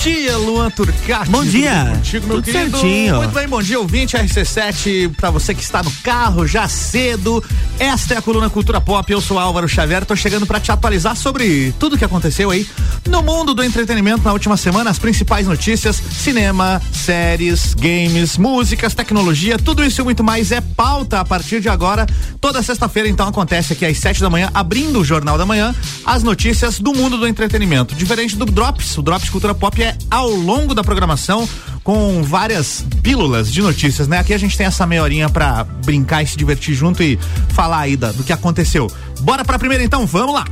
dia, Luan Turcati. Bom dia. Contigo, meu Tudo querido. certinho. Muito bem, bom dia, ouvinte RC7, pra você que está no carro já cedo. Esta é a coluna Cultura Pop. Eu sou Álvaro Xavier, tô chegando pra te atualizar sobre tudo que aconteceu aí no mundo do entretenimento na última semana, as principais notícias, cinema, séries, games, músicas, tecnologia, tudo isso e muito mais é pauta a partir de agora. Toda sexta-feira, então, acontece aqui às sete da manhã, abrindo o Jornal da Manhã, as notícias do mundo do entretenimento. Diferente do Drops, o Drops Cultura Pop é ao longo da programação com várias pílulas de notícias, né? Aqui a gente tem essa meia horinha pra brincar e se divertir junto e falar aí da, do que aconteceu. Bora pra primeira então, vamos lá!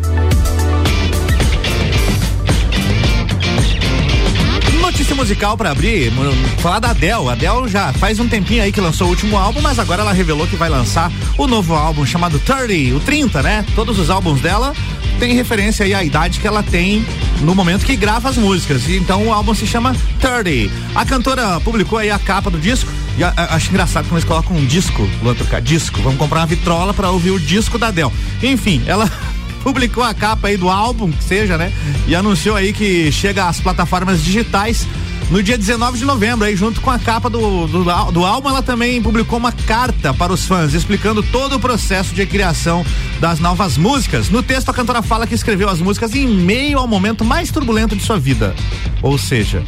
Notícia musical pra abrir, falar da Adele. A Adele já faz um tempinho aí que lançou o último álbum, mas agora ela revelou que vai lançar o novo álbum chamado 30, o 30, né? Todos os álbuns dela têm referência aí à idade que ela tem no momento que grava as músicas. Então o álbum se chama 30. A cantora publicou aí a capa do disco. E a- a- acho engraçado quando eles colocam um disco, Luan Turcati, disco. Vamos comprar uma vitrola pra ouvir o disco da Adele. Enfim, ela publicou a capa aí do álbum, que seja, né? E anunciou aí que chega às plataformas digitais no dia 19 de novembro, aí junto com a capa do, do, do álbum, ela também publicou uma carta para os fãs, explicando todo o processo de criação das novas músicas. No texto, a cantora fala que escreveu as músicas em meio ao momento mais turbulento de sua vida. Ou seja,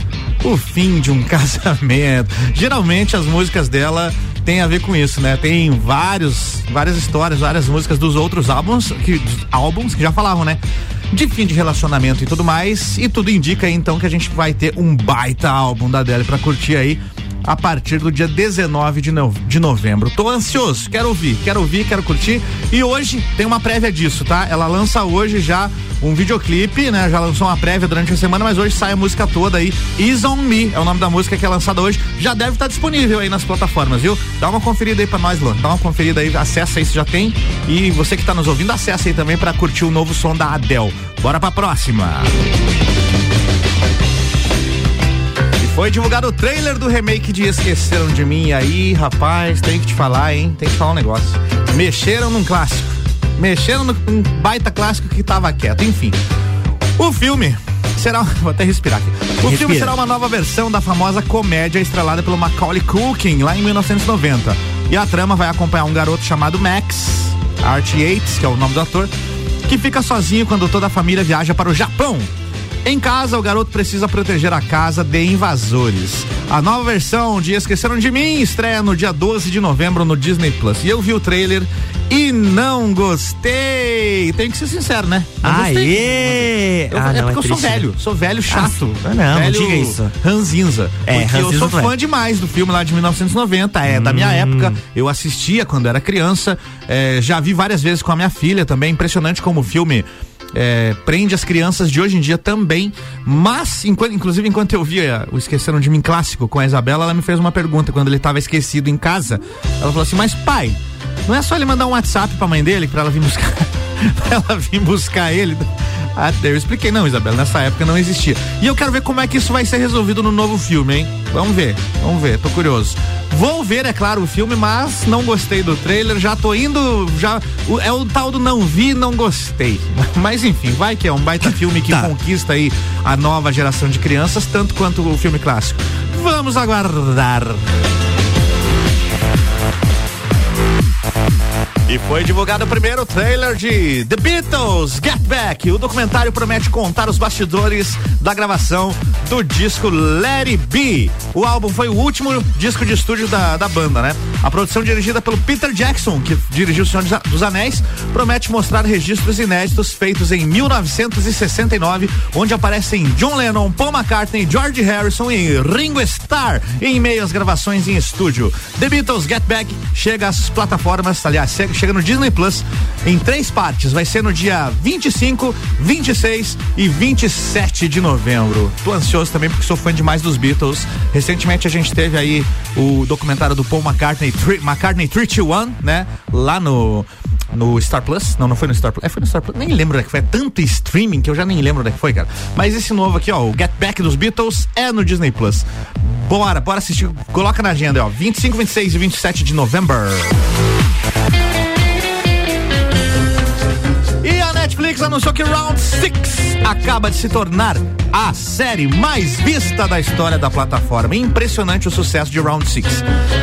o fim de um casamento. Geralmente as músicas dela têm a ver com isso, né? Tem vários, várias histórias, várias músicas dos outros álbuns que, álbuns que já falavam, né? De fim de relacionamento e tudo mais. E tudo indica então que a gente vai ter um baita álbum da Adele pra curtir aí a partir do dia 19 de, no- de novembro. Tô ansioso, quero ouvir, quero ouvir, quero curtir. E hoje tem uma prévia disso, tá? Ela lança hoje já um videoclipe, né? Já lançou uma prévia durante a semana, mas hoje sai a música toda aí. Is On Me é o nome da música que é lançada hoje. Já deve estar disponível aí nas plataformas, viu? Dá uma conferida aí pra nós, Luan. Dá uma conferida aí, acessa aí se já tem. E você que tá nos ouvindo, acessa aí também pra curtir o novo som da Adele. Bora pra próxima. E foi divulgado o trailer do remake de Esqueceram de Mim. E aí, rapaz, tem que te falar, hein? Tem que te falar um negócio. Mexeram num clássico. Mexeram num baita clássico que tava quieto. Enfim. O filme será. Vou até respirar aqui. O filme Respira. será uma nova versão da famosa comédia estrelada pelo Macaulay Culkin lá em 1990. E a trama vai acompanhar um garoto chamado Max, Art Yates, que é o nome do ator, que fica sozinho quando toda a família viaja para o Japão. Em casa, o garoto precisa proteger a casa de invasores. A nova versão de Esqueceram de Mim estreia no dia 12 de novembro no Disney Plus. E eu vi o trailer e não gostei. Tenho que ser sincero, né? Não. Aê! Eu, ah, é não, porque eu sou velho, sou velho chato. Ah, não, não velho diga isso. Ranzinza. É, porque eu ranzinza sou é. fã demais do filme lá de 1990, é da Hum. minha época. Eu assistia quando era criança, é, já vi várias vezes com a minha filha também. Impressionante como o filme. É, prende as crianças de hoje em dia também, mas enquanto- inclusive enquanto eu via o Esqueceram de Mim clássico com a Isabela, ela me fez uma pergunta quando ele estava esquecido em casa. Ela falou assim: "Mas pai, não é só ele mandar um WhatsApp pra mãe dele pra ela vir buscar, ela vir buscar ele?" Ah, eu expliquei, não, Isabela, nessa época não existia. E eu quero ver como é que isso vai ser resolvido no novo filme, hein? Vamos ver, vamos ver, tô curioso. Vou ver, é claro, o filme, mas não gostei do trailer, já tô indo, já, é o tal do não vi, não gostei. Mas enfim, vai que é um baita filme que Tá. conquista aí a nova geração de crianças, tanto quanto o filme clássico. Vamos aguardar. E foi divulgado o primeiro trailer de The Beatles Get Back. O documentário promete contar os bastidores da gravação do disco Let It Be. O álbum foi o último disco de estúdio da, da banda, né? A produção dirigida pelo Peter Jackson, que dirigiu O Senhor dos Anéis, promete mostrar registros inéditos feitos em 1969, onde aparecem John Lennon, Paul McCartney, George Harrison e Ringo Starr em meio às gravações em estúdio. The Beatles Get Back chega às plataformas, aliás, chega chega no Disney Plus em três partes. Vai ser no dia 25, 26 e 27 de novembro. Tô ansioso também porque sou fã demais dos Beatles. Recentemente a gente teve aí o documentário do Paul McCartney, McCartney 321, né? Lá no no Star Plus. Não, não foi no Star Plus. É, foi no Star Plus. Nem lembro onde é que foi. É tanto streaming que eu já nem lembro onde é que foi, cara. Mas esse novo aqui, ó, o Get Back dos Beatles é no Disney Plus. Bora, bora assistir. Coloca na agenda, ó. 25, 26 e 27 de novembro. Netflix anunciou que Round 6 acaba de se tornar a série mais vista da história da plataforma. Impressionante o sucesso de Round 6.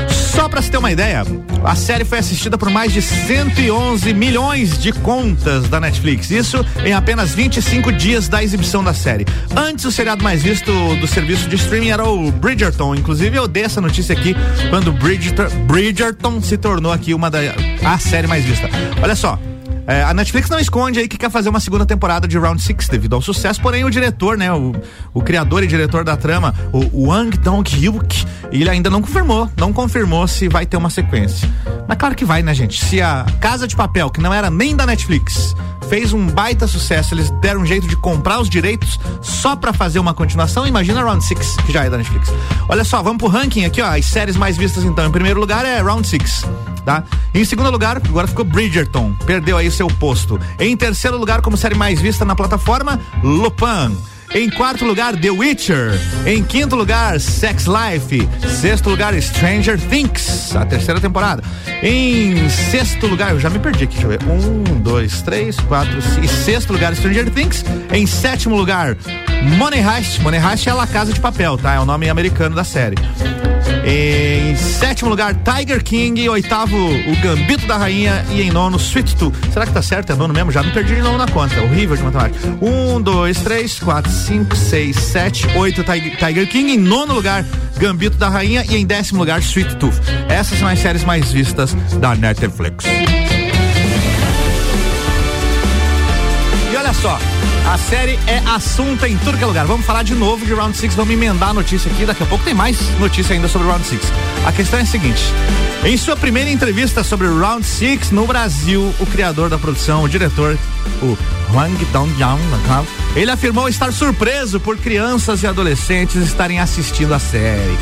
Só para se ter uma ideia, a série foi assistida por mais de 111 milhões de contas da Netflix. Isso em apenas 25 dias da exibição da série. Antes, o seriado mais visto do serviço de streaming era o Bridgerton. Inclusive, eu dei essa notícia aqui quando Bridgerton, Bridgerton se tornou aqui uma da a série mais vista. Olha só, é, a Netflix não esconde aí que quer fazer uma segunda temporada de Round Six devido ao sucesso, porém o diretor, né, o, o criador e diretor da trama, o Wang Dong-hyuk, ele ainda não confirmou, não confirmou se vai ter uma sequência. Mas claro que vai, né, gente? Se a Casa de Papel, que não era nem da Netflix, fez um baita sucesso, eles deram um jeito de comprar os direitos só para fazer uma continuação, imagina Round Six, que já é da Netflix. Olha só, vamos pro ranking aqui, ó, as séries mais vistas então. Em primeiro lugar é Round Six tá? Em segundo lugar, agora ficou Bridgerton, perdeu aí seu posto. Em terceiro lugar, como série mais vista na plataforma, Lupin. Em quarto lugar, The Witcher. Em quinto lugar, Sex Life. Sexto lugar, Stranger Things, a terceira temporada. Em sexto lugar, eu já me perdi aqui, deixa eu ver. Um, dois, três, quatro, cinco. Sexto lugar, Stranger Things. Em sétimo lugar, Money Heist. Money Heist é La Casa de Papel, tá? É o nome americano da série. Em sétimo lugar, Tiger King. Oitavo, o Gambito da Rainha. E em nono, Sweet Tooth. Será que tá certo? É nono mesmo? Já me perdi de novo na conta. Horrível de matemática. Um, dois, três, quatro, cinco, seis, sete, oito, Tiger King. Em nono lugar, Gambito da Rainha. E em décimo lugar, Sweet Tooth. Essas são as séries mais vistas da Netflix. E olha só. A série é assunto em tudo que é lugar. Vamos falar de novo de Round 6, vamos emendar a notícia aqui. Daqui a pouco tem mais notícia ainda sobre Round 6. A questão é a seguinte: em sua primeira entrevista sobre Round 6 no Brasil, o criador da produção, o diretor, o Hwang Dong-yang, ele afirmou estar surpreso por crianças e adolescentes estarem assistindo a série.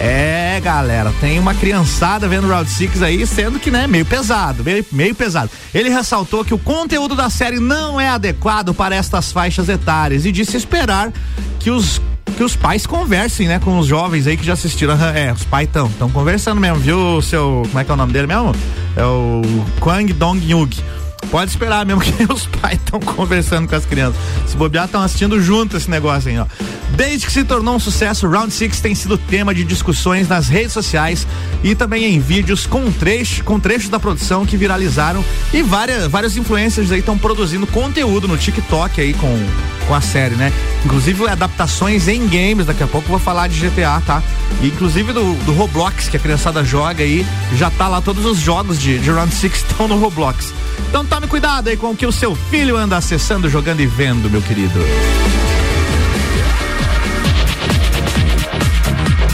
É, galera, tem uma criançada vendo Round 6 aí, sendo que, né, meio pesado, meio, meio pesado. Ele ressaltou que o conteúdo da série não é adequado para estas faixas etárias e disse esperar que os que os pais conversem, né, com os jovens aí que já assistiram. É, os pais estão estão conversando mesmo, viu, seu, como é que é o nome dele mesmo? É o Kwang Dong Yug. Pode esperar mesmo que os pais estão conversando com as crianças. Se bobear, estão assistindo junto esse negócio aí, ó. Desde que se tornou um sucesso, Round Six tem sido tema de discussões nas redes sociais e também em vídeos com, trecho, com trechos da produção que viralizaram e várias, vários influencers aí estão produzindo conteúdo no TikTok aí com, com a série, né? Inclusive adaptações em games, daqui a pouco vou falar de GTA, tá? E inclusive do, do Roblox, que a criançada joga aí, já tá lá todos os jogos de, de Round Six estão no Roblox. Então tome cuidado aí com o que o seu filho anda acessando, jogando e vendo, meu querido.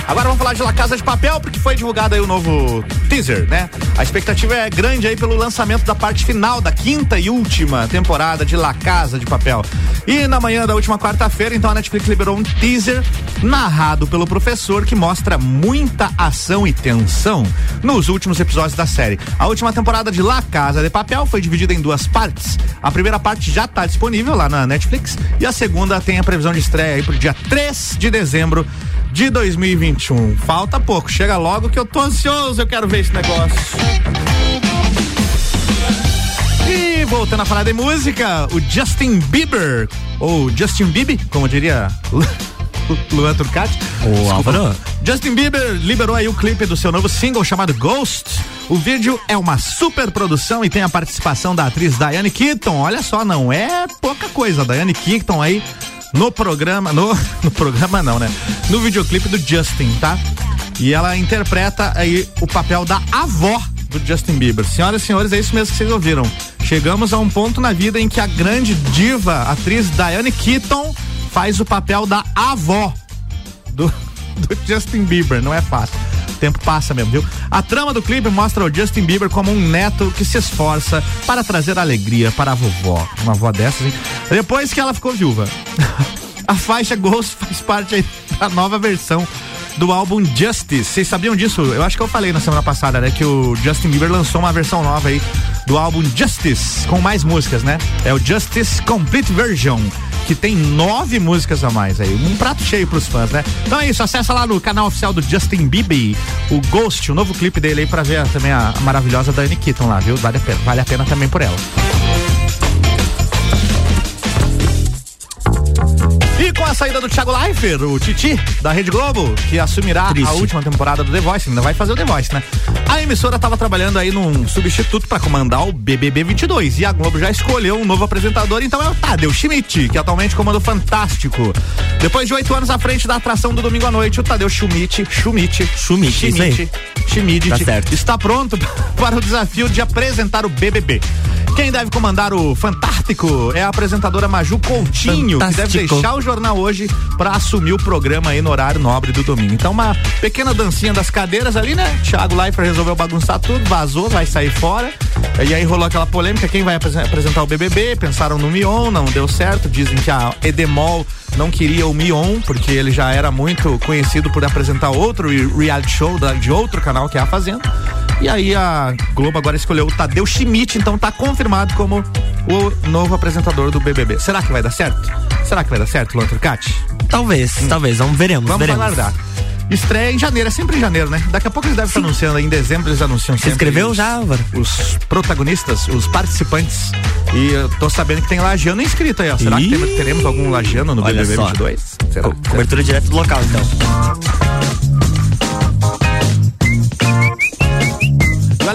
Agora vamos falar de La Casa de Papel, porque foi divulgado aí o novo teaser, né? A expectativa é grande aí pelo lançamento da parte final da quinta e última temporada de La Casa de Papel. E na manhã da última quarta-feira, então a Netflix liberou um teaser narrado pelo professor que mostra muita ação e tensão nos últimos episódios da série. A última temporada de La Casa de Papel foi dividida em duas partes. A primeira parte já está disponível lá na Netflix e a segunda tem a previsão de estreia aí pro dia 3 de dezembro de 2021. Falta pouco, chega logo que eu tô ansioso, eu quero ver esse negócio. E voltando a falar de música, o Justin Bieber, ou Justin Bieber, como diria Luan Turcati. O Álvaro. Justin Bieber liberou aí o clipe do seu novo single chamado Ghost. O vídeo é uma super produção e tem a participação da atriz Diane Keaton. Olha só, não é pouca coisa. Diane Keaton aí no programa, no, no programa não, né? No videoclipe do Justin, tá? E ela interpreta aí o papel da avó do Justin Bieber. Senhoras e senhores, é isso mesmo que vocês ouviram. Chegamos a um ponto na vida em que a grande diva, atriz Diane Keaton, faz o papel da avó do, do Justin Bieber. Não é fácil tempo passa mesmo, viu? A trama do clipe mostra o Justin Bieber como um neto que se esforça para trazer alegria para a vovó. Uma avó dessas, hein? Depois que ela ficou viúva. a faixa Ghost faz parte da nova versão do álbum Justice. Vocês sabiam disso? Eu acho que eu falei na semana passada, né? Que o Justin Bieber lançou uma versão nova aí do álbum Justice, com mais músicas, né? É o Justice Complete Version que tem nove músicas a mais aí. Um prato cheio pros fãs, né? Então é isso, acessa lá no canal oficial do Justin Bieber, o Ghost, o novo clipe dele aí pra ver também a, maravilhosa Dani Keaton lá, viu? Vale a pena, vale a pena também por ela. A saída do Thiago Leifert, o Titi, da Rede Globo, que assumirá Triste. a última temporada do The Voice, ainda vai fazer o The Voice, né? A emissora estava trabalhando aí num substituto para comandar o BBB 22 e a Globo já escolheu um novo apresentador, então é o Tadeu Schmidt, que atualmente comanda o Fantástico. Depois de oito anos à frente da atração do domingo à noite, o Tadeu Schmidt, Schmidt, Schmidt, Schmidt, Schmidt tá está pronto para o desafio de apresentar o BBB. Quem deve comandar o Fantástico é a apresentadora Maju Coutinho, Fantástico. que deve deixar o jornal hoje para assumir o programa aí no horário nobre do domingo. Então, uma pequena dancinha das cadeiras ali, né? Thiago Leifert resolveu bagunçar tudo, vazou, vai sair fora. E aí rolou aquela polêmica, quem vai apresentar o BBB? Pensaram no Mion, não deu certo. Dizem que a Edemol não queria o Mion, porque ele já era muito conhecido por apresentar outro reality show da, de outro canal que é a Fazenda. E aí a Globo agora escolheu o Tadeu Schmidt, então tá confirmado como o novo apresentador do BBB. Será que vai dar certo? Será que vai dar certo, Luan Turcati? Talvez, hum. talvez. Vamos veremos. Vamos veremos. aguardar. Estreia em janeiro, é sempre em janeiro, né? Daqui a pouco eles devem estar anunciando, em dezembro eles anunciam Você escreveu os, já, Álvaro? Os protagonistas, os participantes. E eu tô sabendo que tem lagiano inscrito aí, ó. Será Ih, que teremos algum lagiano no BBB 22? Será? Co cobertura direto do local, então.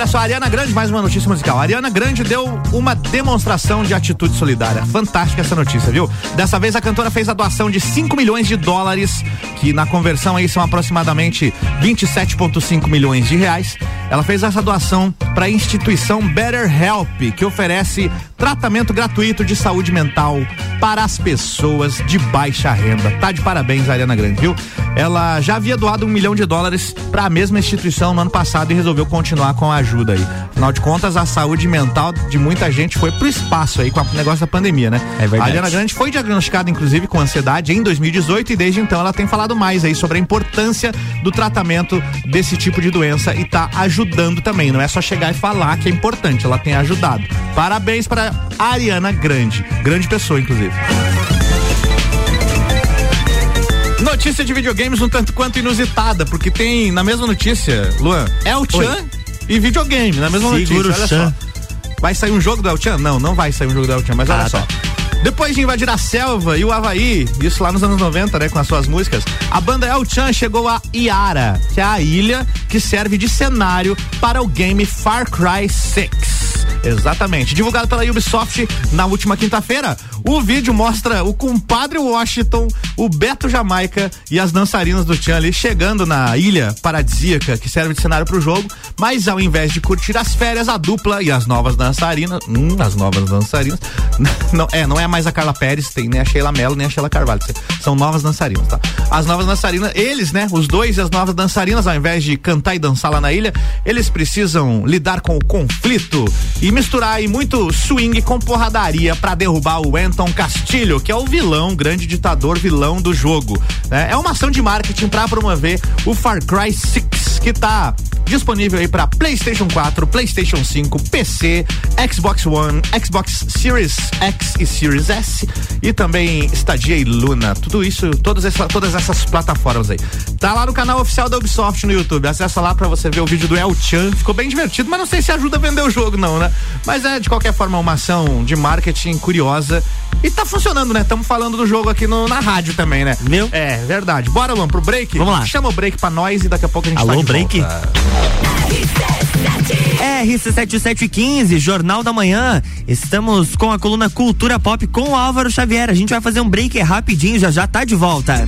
Só, a Ariana Grande, mais uma notícia musical. A Ariana Grande deu uma demonstração de atitude solidária. Fantástica essa notícia, viu? Dessa vez a cantora fez a doação de 5 milhões de dólares, que na conversão aí são aproximadamente 27,5 milhões de reais. Ela fez essa doação para a instituição Better Help, que oferece tratamento gratuito de saúde mental para as pessoas de baixa renda. Tá de parabéns, Ariana Grande, viu? Ela já havia doado um milhão de dólares para a mesma instituição no ano passado e resolveu continuar com a ajuda aí. Afinal de contas, a saúde mental de muita gente foi pro espaço aí com o negócio da pandemia, né? É verdade. A Ariana Grande foi diagnosticada, inclusive, com ansiedade em 2018 e desde então ela tem falado mais aí sobre a importância do tratamento desse tipo de doença e tá ajudando também. Não é só chegar e falar que é importante, ela tem ajudado. Parabéns para Ariana Grande. Grande pessoa, inclusive. Notícia de videogames um tanto quanto inusitada, porque tem na mesma notícia, Luan, El Chan e videogame, na mesma Seguro notícia. Olha só. Vai sair um jogo do El Chan? Não, não vai sair um jogo do El Chan, mas ah, olha tá. Depois de invadir a selva e o Havaí, isso lá nos anos 90, né, com as suas músicas, a banda El Chan chegou a Iara, que é a ilha que serve de cenário para o game Far Cry 6. Exatamente. Divulgado pela Ubisoft na última quinta-feira, o vídeo mostra o compadre Washington, o Beto Jamaica e as dançarinas do Tchan ali chegando na ilha paradisíaca que serve de cenário pro jogo, mas ao invés de curtir as férias, a dupla e as novas dançarinas, hum, as novas dançarinas, não, é, não é mais a Carla Pérez, tem nem a Sheila Mello, nem a Sheila Carvalho, são novas dançarinas, tá? As novas dançarinas, eles, né, os dois e as novas dançarinas, ao invés de cantar e dançar lá na ilha, eles precisam lidar com o conflito e misturar aí muito swing com porradaria para derrubar o Anton Castilho, que é o vilão, grande ditador vilão do jogo. Né? É uma ação de marketing para promover o Far Cry 6, que tá disponível aí para PlayStation 4, PlayStation 5, PC, Xbox One, Xbox Series X e Series S e também Stadia e Luna. Tudo isso, todas essas, todas essas plataformas aí. Tá lá no canal oficial da Ubisoft no YouTube. Acessa lá para você ver o vídeo do El Chan. Ficou bem divertido, mas não sei se ajuda a vender o jogo não, né? Mas é de qualquer forma uma ação de marketing curiosa e tá funcionando, né? Estamos falando do jogo aqui no, na rádio também, né? Meu? É, verdade. Bora, Luan, pro break? Vamos lá. Chama o break pra nós e daqui a pouco a gente Alô, tá de break? volta. RC7715, Jornal da Manhã. Estamos com a coluna Cultura Pop com o Álvaro Xavier. A gente vai fazer um break rapidinho, já já tá de volta.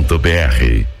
mevbrasil.com.br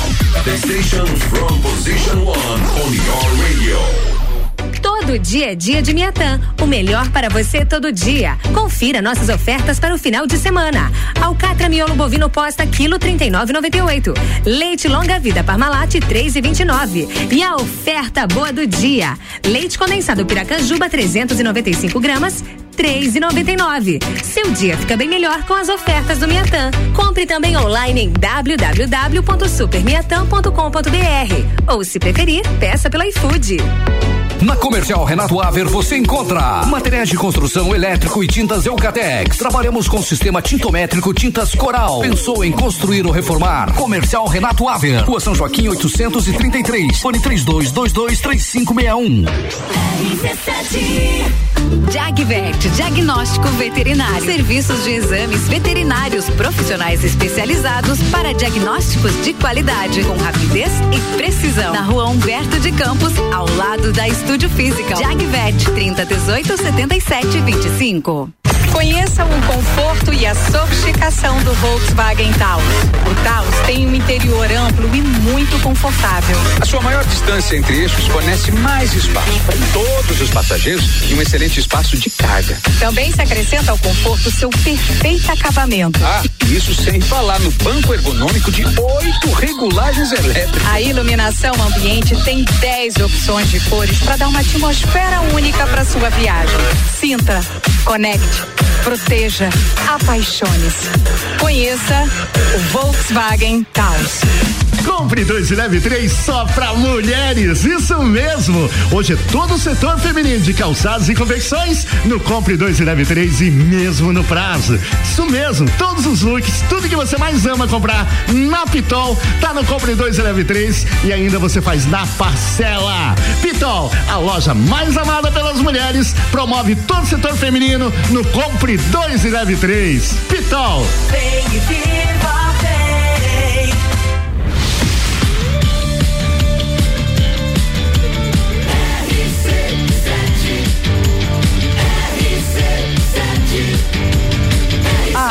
The station from position one on your radio. Todo dia é dia de Miatã. O melhor para você todo dia. Confira nossas ofertas para o final de semana. Alcatra miolo bovino posta quilo 39,98. Leite longa vida Parmalat 3,29. E, e a oferta boa do dia. Leite condensado Piracanjuba 395 gramas 3,99. Seu dia fica bem melhor com as ofertas do Miatã. Compre também online em www.supermiatã.com.br ou se preferir, peça pelo iFood. Na Comercial Renato Aver você encontra materiais de construção elétrico e tintas Eucatex. Trabalhamos com sistema tintométrico Tintas Coral. Pensou em construir ou reformar? Comercial Renato Aver. Rua São Joaquim 833. Fone 32223561. Jagvet, diagnóstico veterinário. Serviços de exames veterinários profissionais especializados para diagnósticos de qualidade, com rapidez e precisão. Na rua Humberto de Campos, ao lado da Estúdio Física. Jagvet, 30 18 77 25. Conheça o conforto e a sofisticação do Volkswagen Taos. O Taos tem um interior amplo e muito confortável. A sua maior distância entre eixos fornece mais espaço para todos os passageiros e um excelente espaço de carga. Também se acrescenta ao conforto seu perfeito acabamento. Ah, isso sem falar no banco ergonômico de oito regulagens elétricas. A iluminação ambiente tem 10 opções de cores para dar uma atmosfera única para sua viagem. Sinta, conecte proteja, apaixone-se. Conheça o Volkswagen Taos. Compre dois e leve três só pra mulheres. Isso mesmo. Hoje é todo o setor feminino de calçados e confecções no Compre dois e leve três e mesmo no prazo. Isso mesmo. Todos os looks, tudo que você mais ama comprar na Pitol tá no Compre dois e leve três e ainda você faz na parcela. Pitol, a loja mais amada pelas mulheres, promove todo o setor feminino no Compre dois e leve três. Pitol. Vem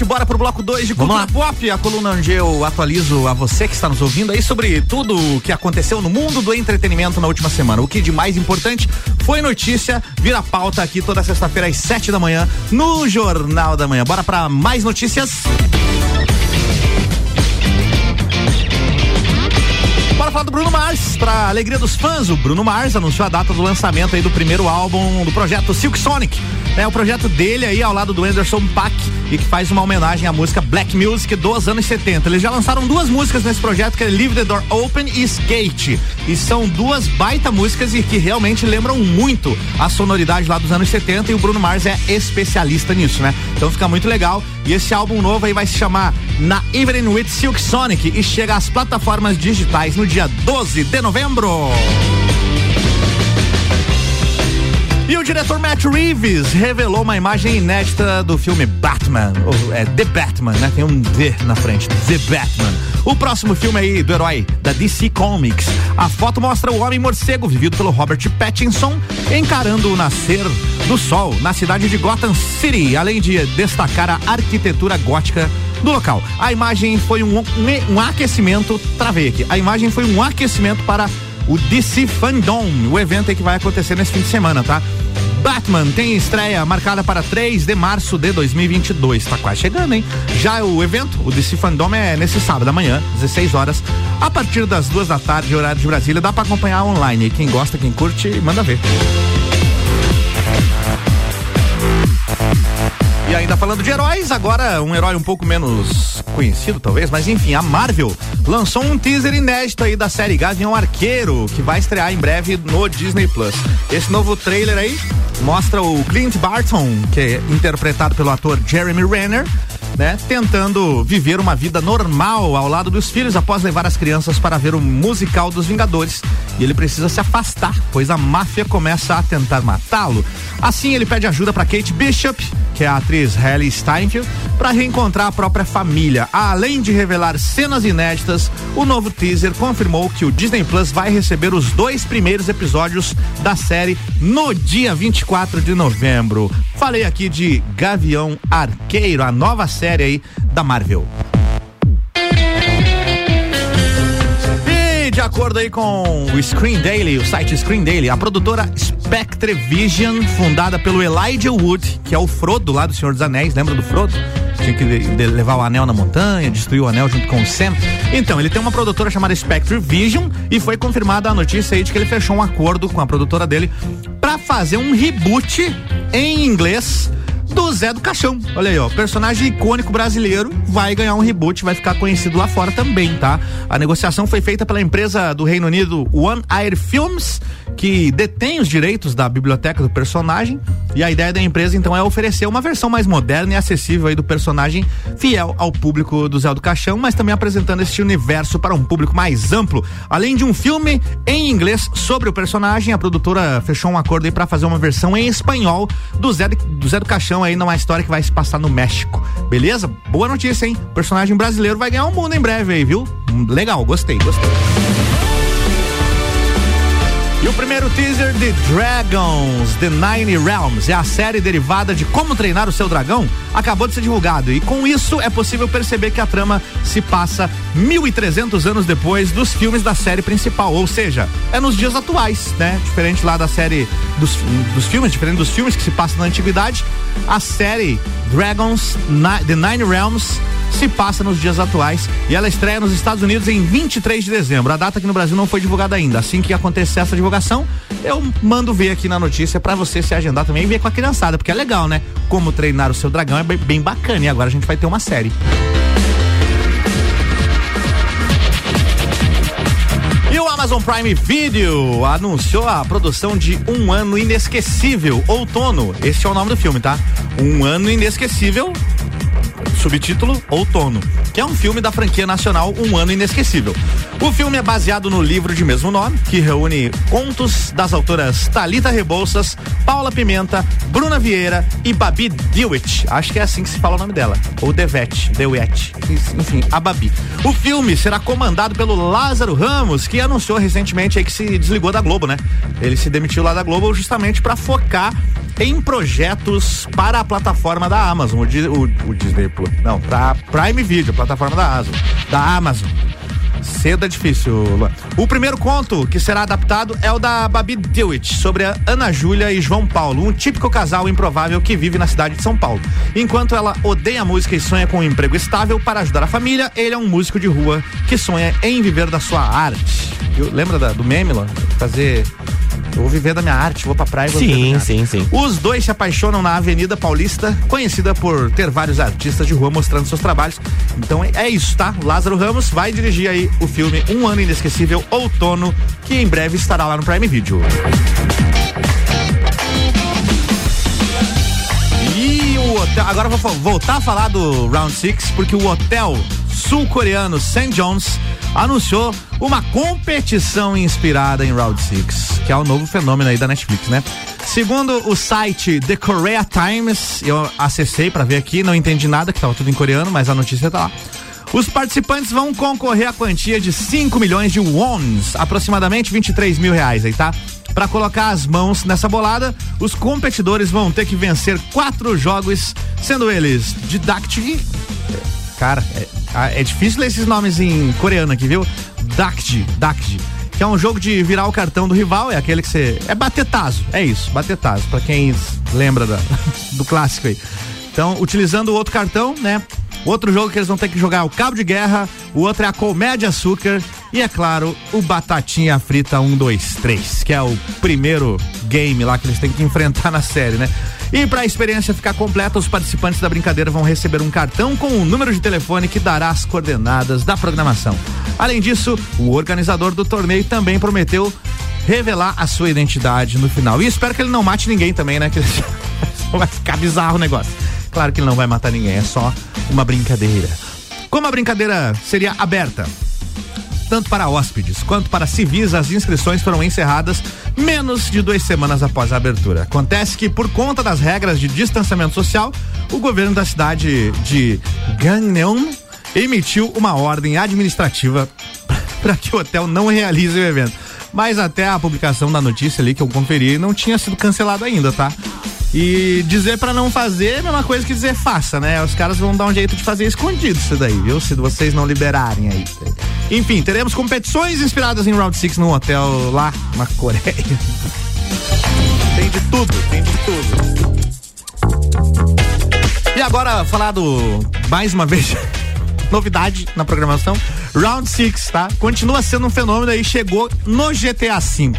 Trucati, bora pro bloco 2 de Cultura Pop, a coluna onde eu atualizo a você que está nos ouvindo aí sobre tudo o que aconteceu no mundo do entretenimento na última semana. O que de mais importante foi notícia, vira pauta aqui toda sexta-feira às 7 da manhã no Jornal da Manhã. Bora para mais notícias. Bora falar do Bruno Mars, pra alegria dos fãs. O Bruno Mars anunciou a data do lançamento aí do primeiro álbum do projeto Silk Sonic. É o projeto dele aí ao lado do Anderson Paak e que faz uma homenagem à música Black Music dos anos 70. Eles já lançaram duas músicas nesse projeto que é Leave the Door Open e Skate. E são duas baita músicas e que realmente lembram muito a sonoridade lá dos anos 70 e o Bruno Mars é especialista nisso, né? Então fica muito legal. E esse álbum novo aí vai se chamar Na Evening with Silk Sonic e chega às plataformas digitais no dia 12 de novembro. E o diretor Matt Reeves revelou uma imagem inédita do filme Batman, ou é The Batman, né? Tem um D na frente, The Batman. O próximo filme aí do herói da DC Comics. A foto mostra o homem morcego vivido pelo Robert Pattinson encarando o nascer do sol na cidade de Gotham City, além de destacar a arquitetura gótica do local. A imagem foi um, um, um aquecimento, travei aqui. A imagem foi um aquecimento para o DC Fandom, o evento que vai acontecer nesse fim de semana, tá? Batman tem estreia marcada para 3 de março de 2022. Tá quase chegando, hein? Já o evento, o DC Fandom, é nesse sábado amanhã, 16 horas, a partir das duas da tarde, horário de Brasília. Dá para acompanhar online. Quem gosta, quem curte, manda ver. Falando de heróis, agora um herói um pouco menos conhecido, talvez, mas enfim, a Marvel lançou um teaser inédito aí da série Gavião Arqueiro, que vai estrear em breve no Disney Plus. Esse novo trailer aí mostra o Clint Barton, que é interpretado pelo ator Jeremy Renner, né, tentando viver uma vida normal ao lado dos filhos após levar as crianças para ver o musical dos Vingadores. E ele precisa se afastar, pois a máfia começa a tentar matá-lo. Assim, ele pede ajuda para Kate Bishop, que é a atriz Halle Steinfeld, para reencontrar a própria família. Além de revelar cenas inéditas, o novo teaser confirmou que o Disney Plus vai receber os dois primeiros episódios da série no dia 24 de novembro. Falei aqui de Gavião Arqueiro, a nova série aí da Marvel. De acordo aí com o Screen Daily, o site Screen Daily, a produtora Spectre Vision, fundada pelo Elijah Wood, que é o Frodo lá do Senhor dos Anéis, lembra do Frodo? Tinha que levar o anel na montanha, destruir o anel junto com o Sam. Então, ele tem uma produtora chamada Spectre Vision e foi confirmada a notícia aí de que ele fechou um acordo com a produtora dele para fazer um reboot em inglês do Zé do Caixão. Olha aí, ó. Personagem icônico brasileiro vai ganhar um reboot, vai ficar conhecido lá fora também, tá? A negociação foi feita pela empresa do Reino Unido One Air Films, que detém os direitos da biblioteca do personagem. E a ideia da empresa, então, é oferecer uma versão mais moderna e acessível aí do personagem, fiel ao público do Zé do Caixão, mas também apresentando este universo para um público mais amplo. Além de um filme em inglês sobre o personagem, a produtora fechou um acordo aí para fazer uma versão em espanhol do Zé, do Zé do Caixão aí numa história que vai se passar no México. Beleza? Boa notícia, hein? O personagem brasileiro vai ganhar um mundo em breve aí, viu? Hum, Legal, gostei, gostei. E o primeiro teaser de Dragons, The Nine Realms, é a série derivada de Como Treinar o Seu Dragão, acabou de ser divulgado. E com isso é possível perceber que a trama se passa 1.300 anos depois dos filmes da série principal. Ou seja, é nos dias atuais, né? Diferente lá da série dos, dos filmes, diferente dos filmes que se passam na antiguidade, a série Dragons, The Nine Realms se passa nos dias atuais e ela estreia nos Estados Unidos em 23 de dezembro. A data aqui no Brasil não foi divulgada ainda. Assim que acontecer essa divulgação, eu mando ver aqui na notícia pra você se agendar também e ver com a criançada, porque é legal, né? Como treinar o seu dragão é bem, bacana e agora a gente vai ter uma série. Amazon Prime Video anunciou a produção de Um Ano Inesquecível, Outono. Esse é o nome do filme, tá? Um Ano Inesquecível, subtítulo Outono, que é um filme da franquia nacional Um Ano Inesquecível. O filme é baseado no livro de mesmo nome, que reúne contos das autoras Talita Rebouças, Paula Pimenta, Bruna Vieira e Babi Dewitt. Acho que é assim que se fala o nome dela. Ou Devet, Dewitt. Enfim, a Babi. O filme será comandado pelo Lázaro Ramos, que anunciou recentemente aí que se desligou da Globo, né? Ele se demitiu lá da Globo justamente para focar em projetos para a plataforma da Amazon, o, o- o Disney Plus. Não, para Prime Video, plataforma da Amazon. Da Amazon. Difícil, Luan. O primeiro conto que será adaptado é o da Babi Dewitt, sobre a Ana Júlia e João Paulo, um típico casal improvável que vive na cidade de São Paulo. Enquanto ela odeia a música e sonha com um emprego estável para ajudar a família, ele é um músico de rua que sonha em viver da sua arte. Eu- lembra da- do meme? Fazer. Eu vou viver da minha arte, vou pra praia e vou Sim, sim, sim. Os dois se apaixonam na Avenida Paulista, conhecida por ter vários artistas de rua mostrando seus trabalhos. Então é, é isso, tá? Lázaro Ramos vai dirigir aí o filme Um Ano Inesquecível Outono, que em breve estará lá no Prime Video. E o hotel, agora eu vou voltar a falar do Round Six, porque o hotel sul-coreano St. John's anunciou uma competição inspirada em Round Six, que é o novo fenômeno aí da Netflix, né? Segundo o site The Korea Times, eu acessei pra ver aqui, não entendi nada, que tava tudo em coreano, mas a notícia tá lá. Os participantes vão concorrer à quantia de 5 milhões de wons, aproximadamente 23 mil reais aí, tá? Para colocar as mãos nessa bolada, os competidores vão ter que vencer quatro jogos, sendo eles Didactic. Cara, é, ah, é difícil ler esses nomes em coreano aqui, viu? Dakji, Dakji. Que é um jogo de virar o cartão do rival, é aquele que você. É bater taso, é isso, bater taso, pra quem lembra da- do clássico aí. Então, utilizando o outro cartão, né? Outro jogo que eles vão ter que jogar é o Cabo de Guerra, o outro é a de Açúcar e, é claro, o Batatinha Frita 1, 2, 3, que é o primeiro game lá que eles têm que enfrentar na série, né? E para a experiência ficar completa, os participantes da brincadeira vão receber um cartão com o um número de telefone que dará as coordenadas da programação. Além disso, o organizador do torneio também prometeu revelar a sua identidade no final. E espero que ele não mate ninguém também, né? Que vai ficar bizarro o negócio. Claro que ele não vai matar ninguém, é só uma brincadeira. Como a brincadeira seria aberta, tanto para hóspedes quanto para civis, as inscrições foram encerradas menos de duas semanas após a abertura. Acontece que, por conta das regras de distanciamento social, o governo da cidade de Gagnon emitiu uma ordem administrativa para que o hotel não realize o evento. Mas até a publicação da notícia ali que eu conferi não tinha sido cancelado ainda, tá? E dizer para não fazer é a mesma coisa que dizer faça, né? Os caras vão dar um jeito de fazer escondido isso daí, viu? Se vocês não liberarem aí. Enfim, teremos competições inspiradas em Round 6 num hotel lá na Coreia. Tem de tudo, tem de tudo. E agora falar do mais uma vez novidade na programação. Round 6, tá? Continua sendo um fenômeno aí, chegou no GTA V.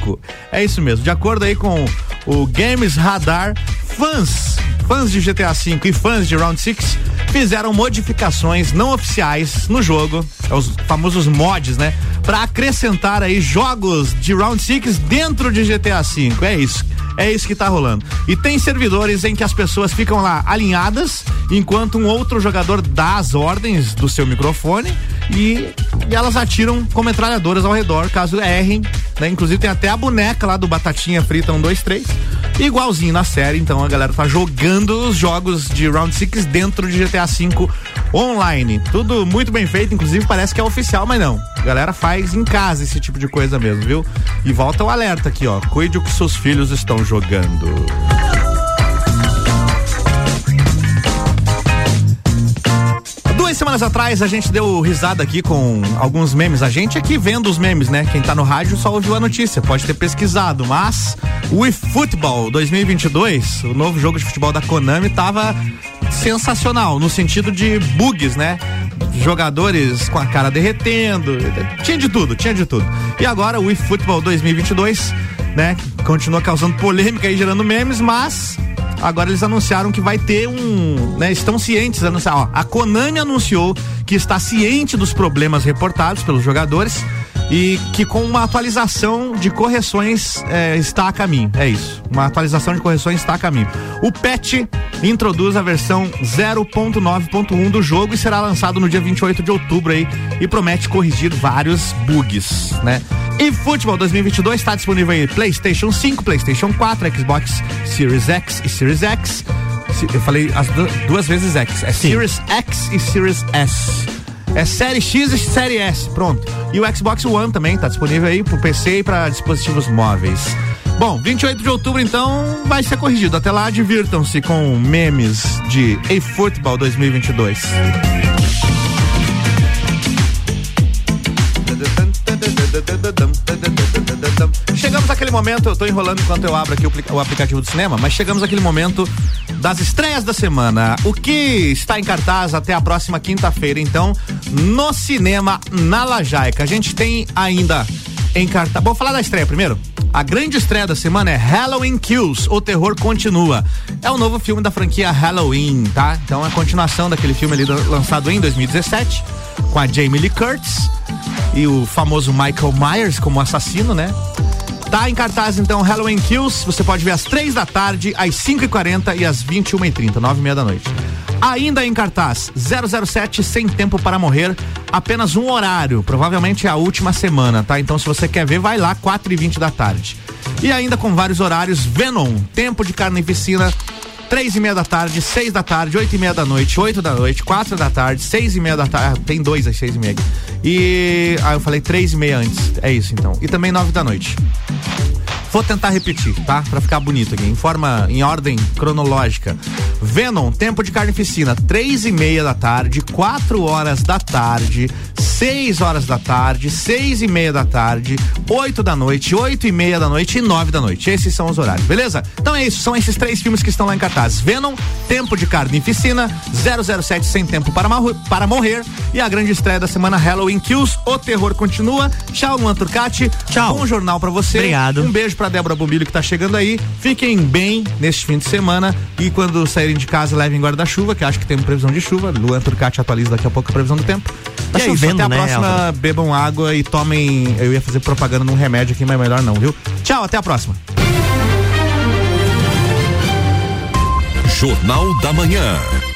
É isso mesmo. De acordo aí com o Games Radar, fãs, fãs de GTA V e fãs de Round 6 fizeram modificações não oficiais no jogo, os famosos mods, né? Para acrescentar aí jogos de Round 6 dentro de GTA V. É isso. É isso que tá rolando. E tem servidores em que as pessoas ficam lá alinhadas, enquanto um outro jogador dá as ordens do seu microfone e, e elas atiram com metralhadoras ao redor, caso errem. Né? Inclusive tem até a boneca lá do Batatinha Frita 1, 2, 3. Igualzinho na série, então a galera tá jogando os jogos de Round 6 dentro de GTA V online. Tudo muito bem feito, inclusive parece que é oficial, mas não. A galera faz em casa esse tipo de coisa mesmo, viu? E volta o alerta aqui, ó. Cuide o que seus filhos estão jogando. Semanas atrás a gente deu risada aqui com alguns memes. A gente aqui vendo os memes, né? Quem tá no rádio só ouviu a notícia, pode ter pesquisado, mas o eFootball 2022, o novo jogo de futebol da Konami, tava sensacional no sentido de bugs, né? Jogadores com a cara derretendo, tinha de tudo, tinha de tudo. E agora o eFootball 2022, né? Continua causando polêmica e gerando memes, mas agora eles anunciaram que vai ter um, né, estão cientes, anunciar, ó, a Konami anunciou que está ciente dos problemas reportados pelos jogadores e que com uma atualização de correções é, está a caminho. É isso. Uma atualização de correções está a caminho. O patch introduz a versão 0.9.1 do jogo e será lançado no dia 28 de outubro aí e promete corrigir vários bugs, né? E Futebol 2022 está disponível em PlayStation 5, PlayStation 4, Xbox Series X e Series X. Eu falei as duas vezes X. É Sim. Series X e Series S. É série X e série S, pronto. E o Xbox One também tá disponível aí pro PC e para dispositivos móveis. Bom, 28 de outubro então vai ser corrigido. Até lá, divirtam-se com memes de eFootball 2022. Chegamos àquele momento, eu tô enrolando enquanto eu abro aqui o, o aplicativo do cinema, mas chegamos àquele momento das estreias da semana. O que está em cartaz até a próxima quinta-feira, então, no cinema na Lajaica. A gente tem ainda em cartaz. Vou falar da estreia primeiro. A grande estreia da semana é Halloween Kills, O Terror Continua. É o novo filme da franquia Halloween, tá? Então é a continuação daquele filme ali lançado em 2017, com a Jamie Lee Curtis e o famoso Michael Myers como assassino, né? Tá em cartaz então Halloween Kills. Você pode ver às três da tarde, às 5 e 40 e às 21 e 30 nove e meia da noite. Ainda em cartaz 007 Sem Tempo para Morrer. Apenas um horário, provavelmente é a última semana, tá? Então se você quer ver, vai lá, 4 e 20 da tarde. E ainda com vários horários, Venom, Tempo de Carnificina, três e meia da tarde, seis da tarde, oito e meia da noite, oito da noite, quatro da tarde, seis e meia da tarde, tem dois às seis e meia. E ah, eu falei três e meia antes, é isso então. E também nove da noite. Vou tentar repetir, tá? Pra ficar bonito aqui, em forma, em ordem cronológica. Venom, tempo de carnificina, três e meia da tarde, quatro horas da tarde, 6 horas da tarde, seis e meia da tarde, 8 da noite, 8 e meia da noite e 9 da noite. Esses são os horários, beleza? Então é isso, são esses três filmes que estão lá em cartaz. Venom, Tempo de Carnificina, 007 Sem Tempo para, para Morrer e a grande estreia da semana Halloween Kills, O Terror Continua. Tchau, Luan Turcati. Tchau. Bom jornal para você. Obrigado. Um beijo pra Débora Bombilho que tá chegando aí. Fiquem bem neste fim de semana e quando saírem de casa levem guarda-chuva, que acho que tem previsão de chuva. Luan Turcati atualiza daqui a pouco a previsão do tempo. Tá e é isso, até a né, próxima. Álvaro? Bebam água e tomem. Eu ia fazer propaganda num remédio aqui, mas melhor não, viu? Tchau, até a próxima. Jornal da Manhã.